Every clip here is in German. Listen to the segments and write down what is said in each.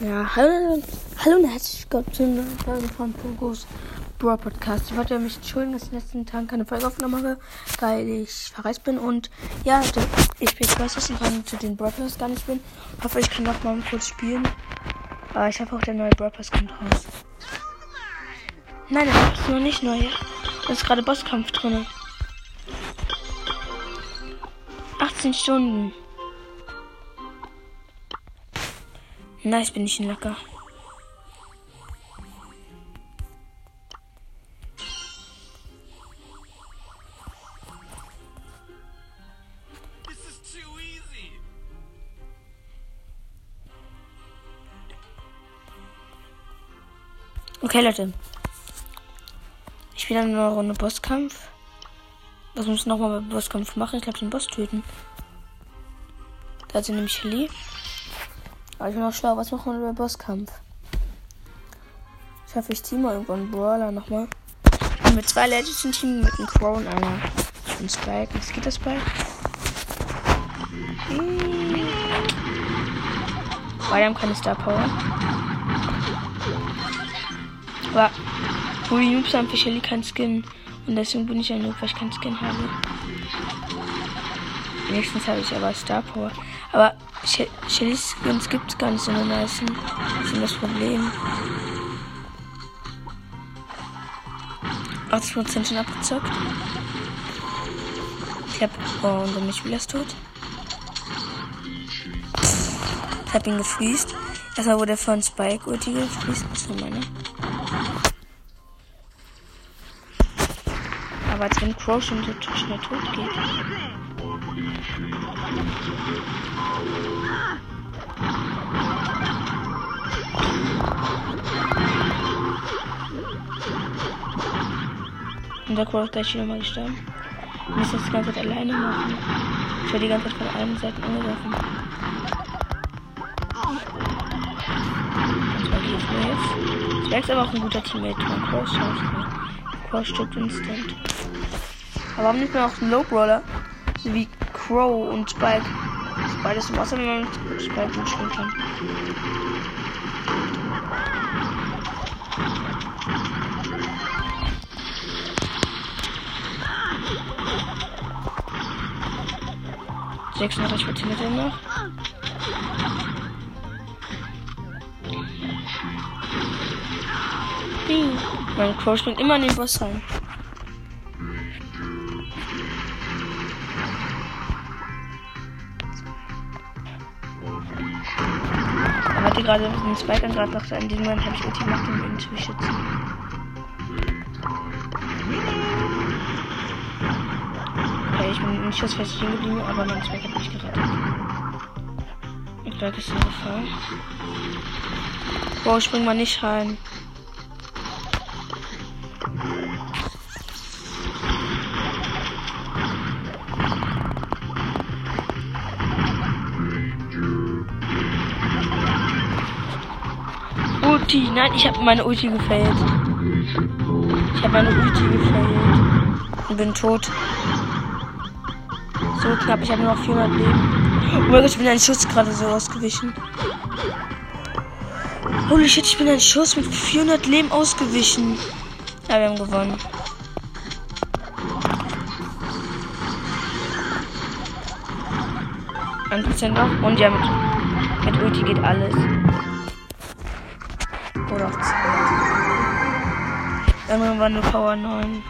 Ja, hallo, hallo und herzlich willkommen zu einer Folge von Pogos Bro Podcast. Ich wollte mich entschuldigen, dass ich in den letzten Tagen keine Folge aufgenommen habe, weil ich verreist bin und ja, ich bin Quest und kann zu den Broadcasts gar nicht bin. Hoffe, ich kann noch mal kurz spielen. Aber ich habe auch der neue Broadcast kommt raus. Nein, der ist noch nicht neu. Da ist gerade Bosskampf drin. 18 Stunden. Nice, bin ich ein Lacker. Okay, Leute. Ich spiele dann eine Runde Bosskampf. Was muss ich nochmal bei Bosskampf machen? Ich glaube, den Boss töten. Da hat sie nämlich Heli. Aber ich bin auch schlau. Was machen wir bei Bosskampf? Ich hoffe, ich ziehe mal irgendwann Brawler nochmal. Mit zwei Legends im Team, mit einem Crow und einer. Und Spike. Was geht das Spike? Hm. Beide haben keine Star Power. Aber wo die Noobs haben für Shelly kein Skin. Und deswegen bin ich ein Noob, weil ich keinen Skin habe. Nächstens habe ich aber Star Power. Aber Shellys Skins gibt es gar nicht so eine nice. Das ist das Problem. 80% schon abgezockt. Ich hab. Oh, unser Mitspieler ist tot. Ich hab ihn gefriest. Erstmal wurde er von Spike Ulti gefriest. Das ist meine. Aber als wenn Crow schon so schnell tot geht. Und der Crow gleich wieder mal gestorben. Ich muss das die ganze Zeit alleine machen. Ich werde die ganze Zeit von allen Seiten angegriffen. Es mir jetzt. Zwerg ist aber auch ein guter Teammate. Mein Crow schaut Crow stirbt instant. Aber warum nicht mehr auch einen Low Brawler? So wie Crow und Spike. Beides im Wasser, wenn man mit Spike spielen kann. Sechsunddreißig Prozent noch. Mein Crow springt immer in den Boss rein. Gerade einen Spike gerade dachte, in diesem Moment habe ich Ulti gemacht, um ihn zu beschützen. Okay, ich bin nicht schussfest stehen geblieben, aber mein Spike hat mich gerettet. Ich glaube, ist in Gefahr. Boah, spring mal nicht rein. Ulti. Nein, ich habe meine Ulti gefailt. Ich habe meine Ulti gefailt. Und bin tot. So knapp, ich habe nur noch 400 Leben. Oh mein Gott, ich bin ein Schuss gerade so ausgewichen. Holy shit, ich bin ein Schuss mit 400 Leben ausgewichen. Ja, wir haben gewonnen. Ein Prozent noch. Und ja, mit, mit Ulti geht alles. Oder auch 2. Dann war nur Power 9.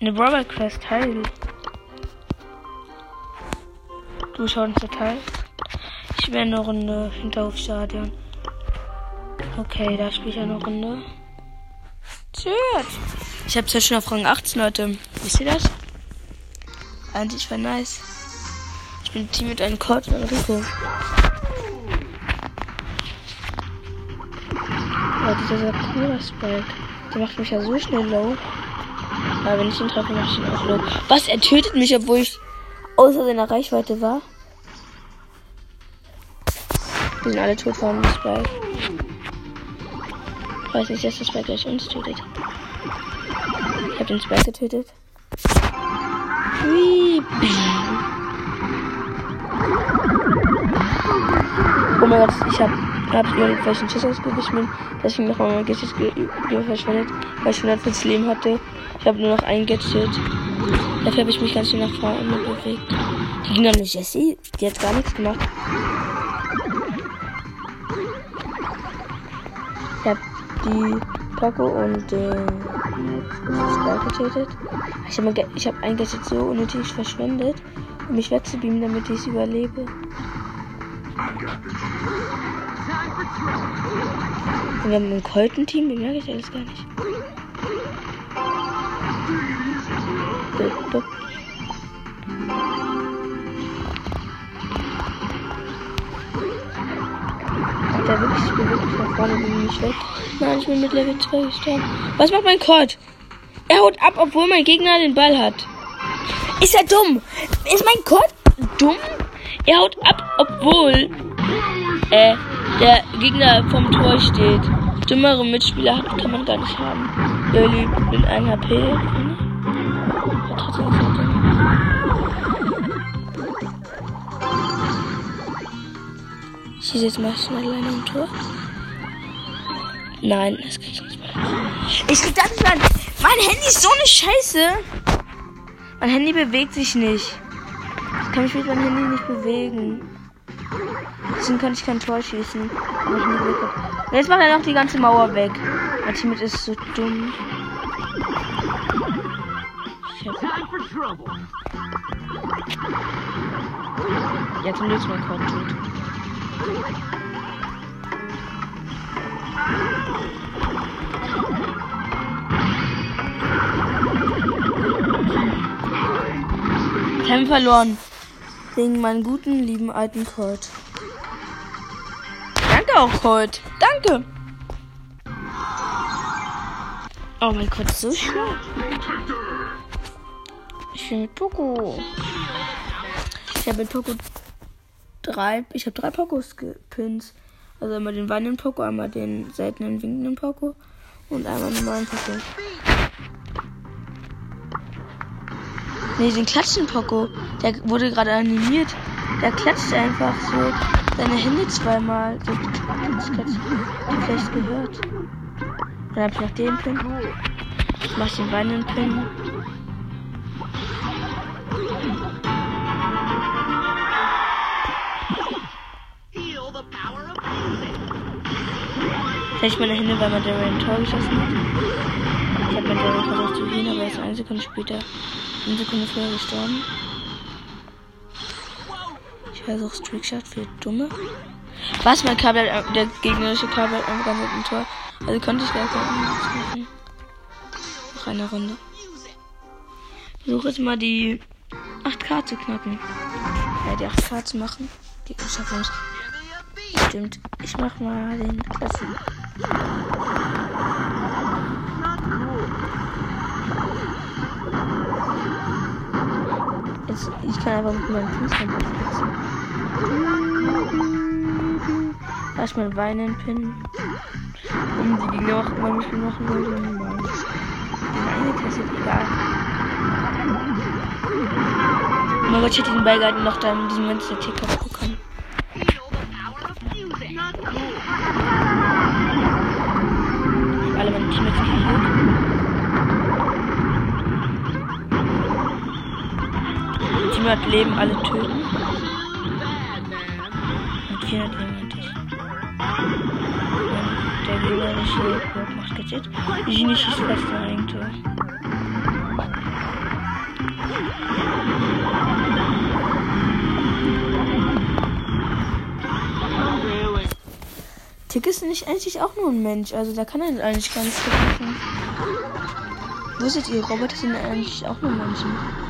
Eine Brawl Quest Teil. Du schaust Teil. Ich wäre eine Runde Hinterhofstadion. Okay, da spiele ich eine Runde. Tschüss. Ich habe ja schon auf Rang 18, Leute. Wisst ihr das? Eigentlich war nice. Bin Team mit einem Colt und Rico. Ja, dieser Sakura Spike. Der macht mich ja so schnell low. Aber wenn ich ihn treffe, mache ich ihn auch low. Was? Er tötet mich, obwohl ich außer seiner Reichweite war. Wir sind alle tot von Spike. Ich weiß nicht, dass das Spike gleich uns tötet. Ich habe den Spike getötet. Wie? Mein Gott, ich hab, hab überlegt, welchen Schiss ausgewichen bin. Deswegen nochmal mein Gadget verschwendet, weil ich 140 Leben hatte. Ich habe nur noch ein Gadget. Dafür habe ich mich ganz schön nach vorne bewegt. Die ging mit Jessie. Die hat gar nichts gemacht. Ich habe die Poco und den Sky getötet. Ich habe hab ein Gadget so unnötig verschwendet, um mich wegzubeamen, damit ich es überlebe. Und wir haben ein Colton-Team, bemerke ich alles gar nicht. Der wirklich, ich bin wirklich nach vorne, bin nicht weg. Nein, ich bin mit Level 2 gestorben. Was macht mein Colt? Er haut ab, obwohl mein Gegner den Ball hat. Ist er dumm? Ist mein Colt dumm? Er haut ab, obwohl äh, der Gegner vom Tor steht. Dümmere Mitspieler hat, kann man gar nicht haben. Lily mit 1 HP. Ich schieße jetzt mal schnell alleine im Tor. Nein, das krieg ich nicht mehr. Ich krieg das nicht mehr. Mein Handy ist so eine Scheiße. Mein Handy bewegt sich nicht. Ich kann mich mit meinem Handy nicht bewegen. Deswegen kann ich kein Tor schießen. Jetzt macht er noch die ganze Mauer weg. Mein Team ist so dumm. Jetzt sind jetzt mein Code tot. Kämpfe verloren. Wegen meinen guten, lieben alten Colt. Danke auch, Colt. Danke. Oh mein Gott, so schwer. Ich bin mit Poco. Ich habe mit Poco drei. Ich habe drei Pokos gepinnt. Also einmal den weinenden Poco, einmal den seltenen winkenden Poco und einmal den normalen Poco. Ne, den klatschen Poco. Der wurde gerade animiert. Der klatscht einfach so seine Hände zweimal. So, das klatscht. Ich vielleicht gehört. Dann hab ich noch den Pin. Ich mach den weinenden Pin. Vielleicht meine Hände, weil man der ein Tor geschossen hat. Ich habe mein Daryl versucht zu gehen, aber er ist eine Sekunde später, eine Sekunde früher gestorben. Ich versuche Trickshot für Dumme. Was? Mein Kabel, der gegnerische Kabel hat einfach mit dem Tor. Also konnte ich gar nicht machen. Noch eine Runde. Versuche jetzt mal die 8K zu knacken. Ja, die 8K zu machen. Schaffen es. Stimmt. Ich mach mal den Klassen. Jetzt, ich kann einfach mit meinem Fußball fixen. Erstmal weinen pinnen. Um die Gegner auch immer mit machen das ist egal. Oh mein Gott, ich hätte den Ball gerade noch da in diesem Moment der Ticker bekommen. 100 Leben alle töten. Und 400 Leben hinter der gegnerische Burg macht getötet. Genie schießt fast in ein Tor. Tick ist nicht eigentlich auch nur ein Mensch, also da kann er eigentlich gar nichts gewinnen. Wusstet ihr, Roboter sind eigentlich auch nur Menschen.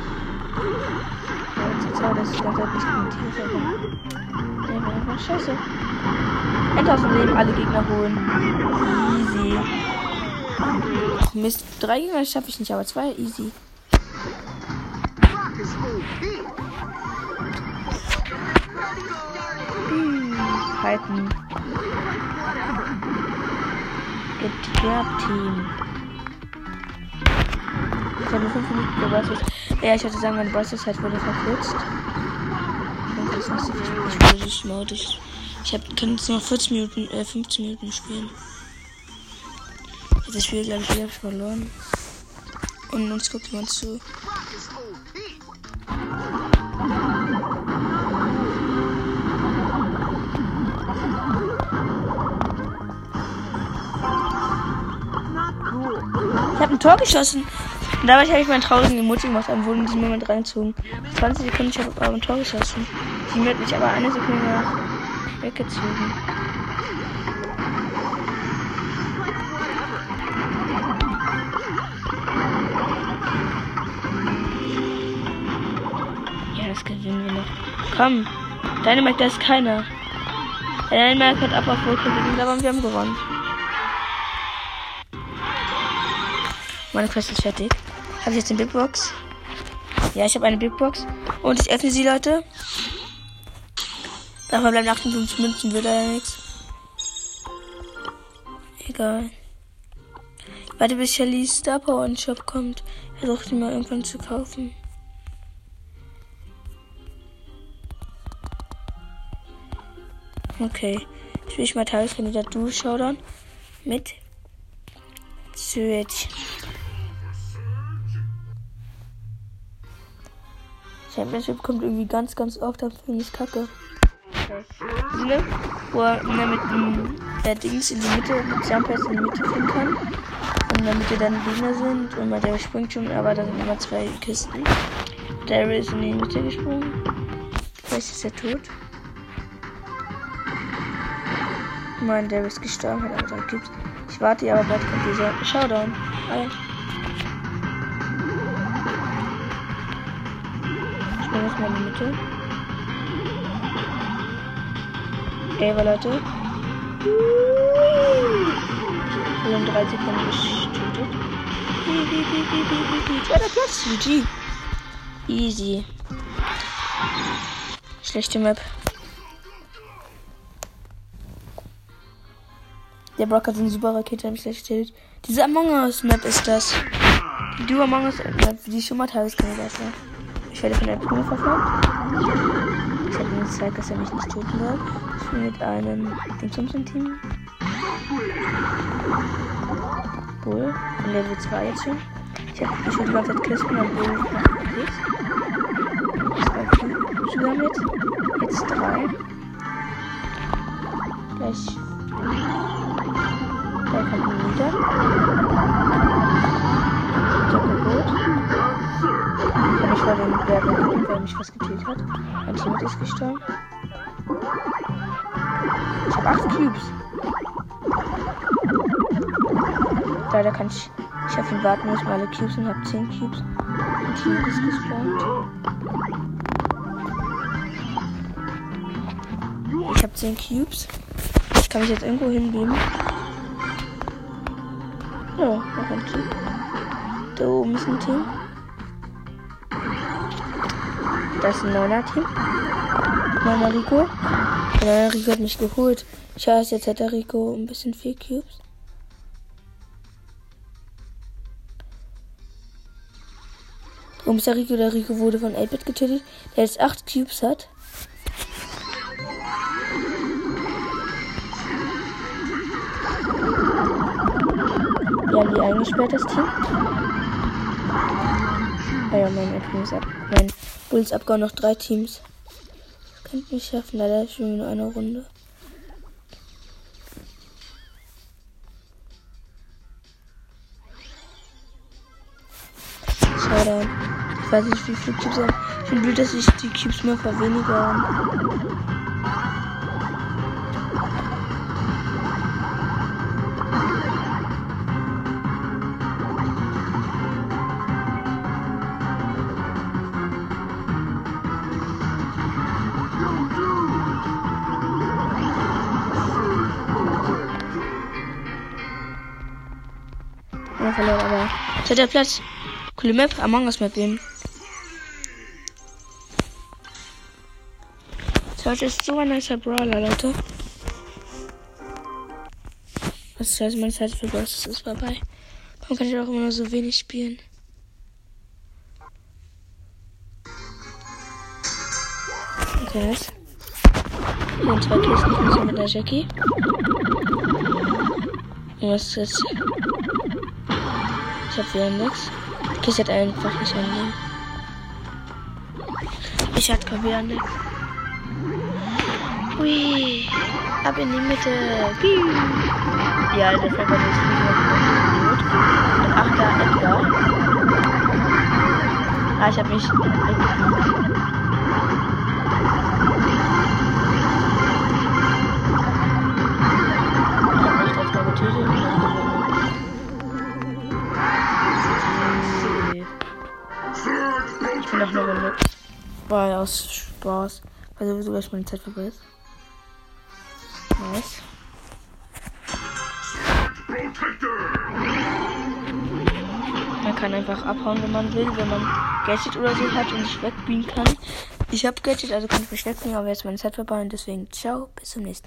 Zwar, dass ich ganz nicht kommentiert, aber der war einfach scheiße. Endtausend Leben alle Gegner holen. Easy. Mist, drei Gegner schaffe ich nicht, aber zwei easy. Hm, halten. Get Team. Ich habe 5 Minuten, was. Ja, ich würde sagen, meine Bosses-Zeit wurde verkürzt. Ich wurde das Mode. Ich, ich hab, kann jetzt nur 40 Minuten, äh, 15 Minuten spielen. Das Spiel, glaube ich, wieder verloren. Und uns guckt jemand zu. Ich habe ein Tor geschossen. Und dabei habe ich meinen traurigen Emoji gemacht, dann wurden die Moment reingezogen. 20 Sekunden, ich habe aber ein Tor geschossen. Die hat mich aber eine Sekunde nach weggezogen. Ja, das gewinnen wir noch. Komm, deine Dynamite, da ist keiner. Dynamite hat ab auf Wohlkrieg, aber wir haben gewonnen. Meine Quest ist fertig. Habe ich jetzt eine Big Box? Ja, ich habe eine Big Box. Und ich öffne sie, Leute. Davon bleiben 58 Münzen, wird ja nichts. Egal. Warte, bis Shellys Star Power in Shop kommt. Versuche sie mal irgendwann zu kaufen. Okay. Spiele ich mal Tageskandidat Du Showdown mit Switch. Championship kommt irgendwie ganz, ganz oft, dann finde ich kacke. Okay. wo er mit dem der Dings in die Mitte, mit Jumpers in die Mitte fliegen kann. Und damit wir dann Gegner sind, und der springt schon, aber da sind immer zwei Kisten. Daryl ist in die Mitte gesprungen. Vielleicht ist er tot. Mein Daryl ist gestorben, hat aber drei Cubes. Ich warte, aber bald kommt dieser Showdown. Alter. In die Mitte. Ey, Leute. Wir haben drei Sekunden getötet. Zweiter Platz, GG. Easy. Schlechte Map. Der Brock hat eine super Rakete, hab ich gleich gestellt. Diese Among Us Map ist das. Die Among Us Map, die ich schon mal Tageskandidat war. Ich werde von der Primo verfolgt. Ich habe ihm gezeigt, dass er mich nicht töten wird. Ich bin mit einem Dingsumsen-Team. Bull. In Level 2 jetzt schon. Ich habe ich ganze Zeit Kisten und Bull unterwegs. Zwei Schüler mit. Jetzt drei. Gleich. Gleich kommt ein wieder. War den Berg weil mich was gekillt hat. Mein Team ist gestorben. Ich habe 8 Cubes. Leider kann ich. Ich auf ihn warten, muss alle Cubes und habe 10 Cubes. Mein Team ist gespawnt. Ich habe 10 Cubes. Ich kann mich jetzt irgendwo hinbeamen. Ja, noch ein Team. Da oben ist ein Team. Das ist ein neuner Team. Neuner Rico. Neue Rico hat mich geholt. Scheiße, jetzt hat der Rico ein bisschen viel Cubes. Warum ist der Rico? Der Rico wurde von 8-Bit getötet, der jetzt 8 Cubes hat. Wir haben die eingesperrt, das Team. Ah ja, mein Team ist ab. Mein Bulls Abgau noch drei Teams. Könnt nicht schaffen, leider schon nur eine Runde. Schade. Ich weiß nicht, wie viele Cubes haben. Ich finde blöd, dass ich die Cubes mal verweniger. Gegner verloren, aber. Zweiter Platz. Coole Map, Among Us Map eben. Search ist so ein nicer Brawler, Leute. Das ist also meine Zeit für Bros? ist vorbei. Warum kann ich auch immer nur so wenig spielen? Okay, nice. Und zwei nicht mit der Jackie. Was ist jetzt? Ich hab wieder. Die Kiste hat einfach nicht annehmen. Ich hatte wieder nix. Hui. Ab in die Mitte. Piu. Ja, der Pfeffer ist gut. Und ach, da Edgar. Ah, ich hab mich Ja aus Spaß. Weil sowieso gleich meine Zeit vorbei ist. Nice. Man kann einfach abhauen, wenn man will, wenn man Gadget oder so hat und sich wegbeamen kann. Ich habe Gadget, also kann ich mich wegbeamen, aber jetzt meine Zeit vorbei und deswegen ciao, bis zum nächsten Mal.